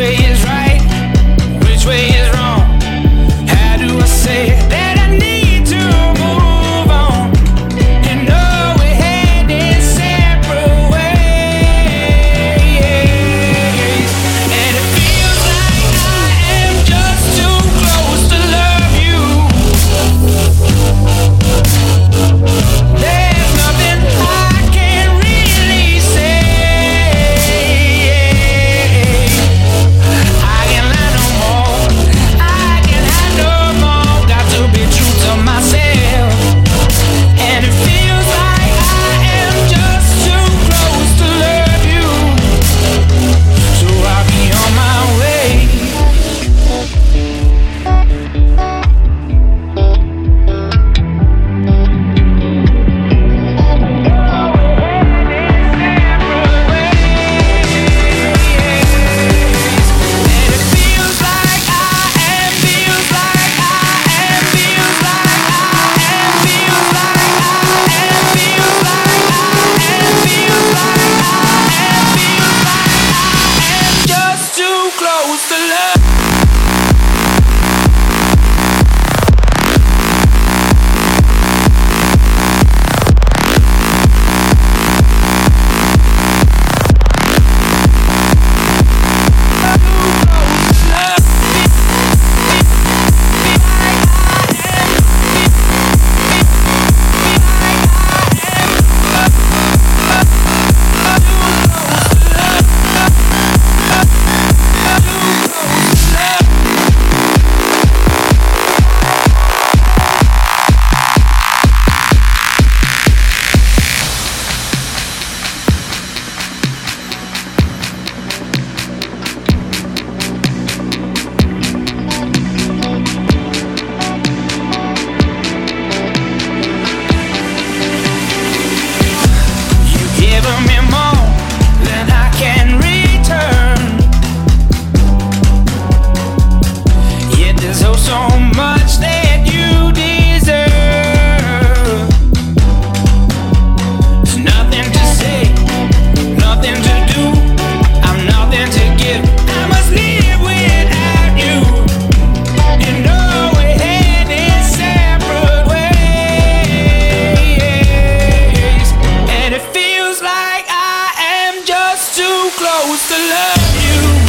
way is right? Close the love. close to love you.